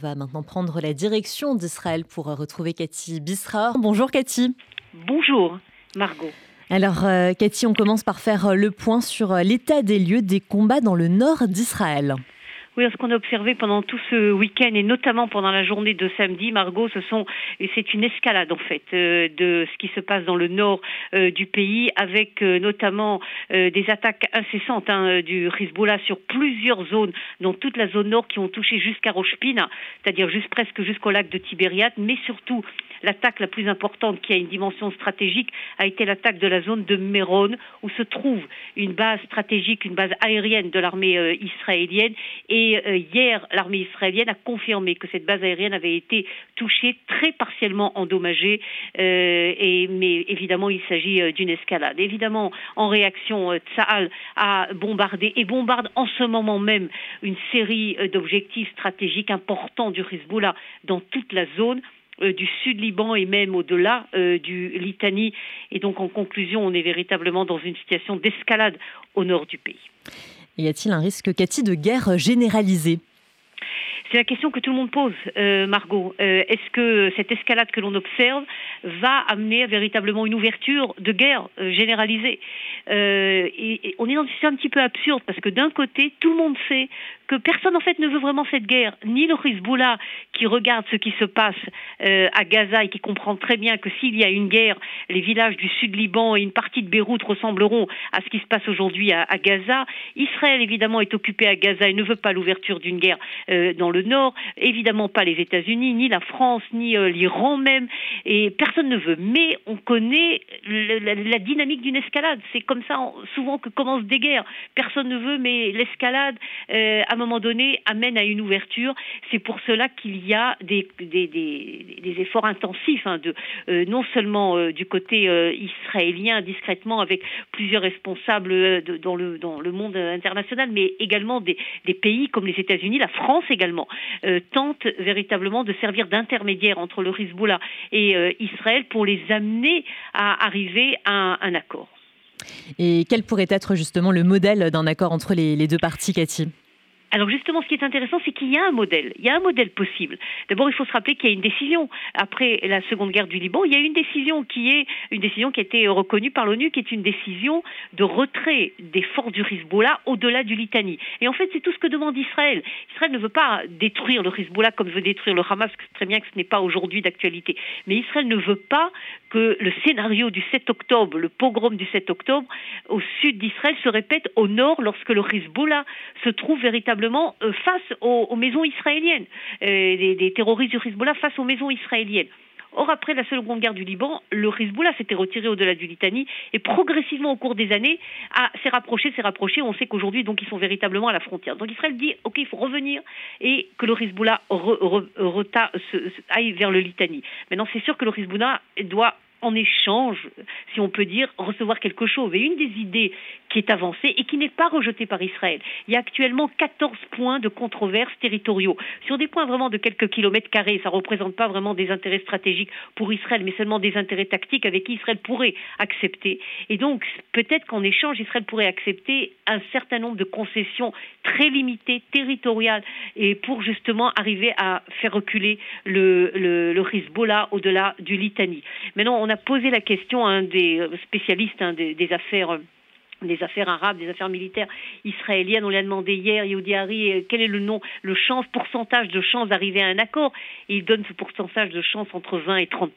va maintenant prendre la direction d'Israël pour retrouver Cathy Bisra. Bonjour Cathy. Bonjour Margot. Alors euh, Cathy, on commence par faire le point sur l'état des lieux des combats dans le nord d'Israël. Oui, ce qu'on a observé pendant tout ce week-end et notamment pendant la journée de samedi, Margot, ce sont c'est une escalade en fait euh, de ce qui se passe dans le nord euh, du pays, avec euh, notamment des attaques incessantes hein, du Hezbollah sur plusieurs zones, dans toute la zone nord, qui ont touché jusqu'à Rochepina, c'est-à-dire juste presque jusqu'au lac de Tibériade, mais surtout l'attaque la plus importante qui a une dimension stratégique a été l'attaque de la zone de Méron, où se trouve une base stratégique, une base aérienne de l'armée israélienne et et euh, hier, l'armée israélienne a confirmé que cette base aérienne avait été touchée, très partiellement endommagée. Euh, mais évidemment, il s'agit euh, d'une escalade. Évidemment, en réaction, Tsahal a bombardé et bombarde en ce moment même une série d'objectifs stratégiques importants du Hezbollah dans toute la zone du sud Liban et même au-delà du Litanie. Et donc, en conclusion, on est véritablement dans une situation d'escalade au nord du pays. Y a-t-il un risque, Cathy, de guerre généralisée? C'est la question que tout le monde pose, euh, Margot. Euh, est-ce que cette escalade que l'on observe va amener véritablement une ouverture de guerre euh, généralisée on est dans une situation un petit peu absurde parce que d'un côté, tout le monde sait que personne en fait ne veut vraiment cette guerre, ni le Hezbollah qui regarde ce qui se passe à Gaza et qui comprend très bien que s'il y a une guerre, les villages du sud Liban et une partie de Beyrouth ressembleront à ce qui se passe aujourd'hui à, à, Gaza. Israël évidemment est occupé à Gaza et ne veut pas l'ouverture d'une guerre dans le Nord, évidemment pas les États-Unis, ni la France, ni euh, l'Iran même, et personne ne veut. Mais on connaît la, dynamique d'une escalade. C'est comme ça souvent que commencent des guerres. Personne ne veut, mais l'escalade, euh, à un moment donné, amène à une ouverture. C'est pour cela qu'il y a des, efforts intensifs, hein, euh, non seulement du côté israélien, discrètement, avec plusieurs responsables dans, le, monde international, mais également des, pays comme les États-Unis, la France également, euh, tente véritablement de servir d'intermédiaire entre le Hezbollah et euh, Israël pour les amener à arriver à un, accord. Et quel pourrait être justement le modèle d'un accord entre les deux parties, Cathy? Alors justement, ce qui est intéressant, c'est qu'il y a un modèle. Il y a un modèle possible. D'abord, il faut se rappeler qu'il y a une décision. Après la Seconde Guerre du Liban, il y a une décision qui est une décision qui a été reconnue par l'ONU, qui est une décision de retrait des forces du Hezbollah au-delà du Litanie. Et en fait, c'est tout ce que demande Israël. Israël ne veut pas détruire le Hezbollah comme veut détruire le Hamas. C'est très bien que ce n'est pas aujourd'hui d'actualité. Mais Israël ne veut pas que le scénario du 7 octobre, le pogrom du 7 octobre, au sud d'Israël se répète au nord lorsque le Hezbollah se trouve véritablement euh, face aux, maisons israéliennes, euh, des, terroristes du Hezbollah face aux maisons israéliennes. Or, après la Seconde Guerre du Liban, le Hezbollah s'était retiré au-delà du Litanie et progressivement, au cours des années, s'est rapproché, s'est rapproché. On sait qu'aujourd'hui, donc, ils sont véritablement à la frontière. Donc, Israël dit, OK, il faut revenir et que le Hezbollah aille vers le Litanie. Maintenant, c'est sûr que le Hezbollah doit en échange, si on peut dire, recevoir quelque chose. Et une des idées qui est avancée et qui n'est pas rejetée par Israël. Il y a actuellement 14 points de controverse territoriaux sur des points vraiment de quelques kilomètres carrés. Ça ne représente pas vraiment des intérêts stratégiques pour Israël, mais seulement des intérêts tactiques avec qui Israël pourrait accepter. Et donc, peut-être qu'en échange, Israël pourrait accepter un certain nombre de concessions très limitées, territoriales, et pour justement arriver à faire reculer le, Hezbollah au-delà du Litanie. Maintenant, on a posé la question à un des spécialistes hein, des, des affaires arabes, des affaires militaires israéliennes. On lui a demandé hier, Yehudi Hari, quel est le nom, le chance, pourcentage de chance d'arriver à un accord? Et il donne ce pourcentage de chance entre 20 et 30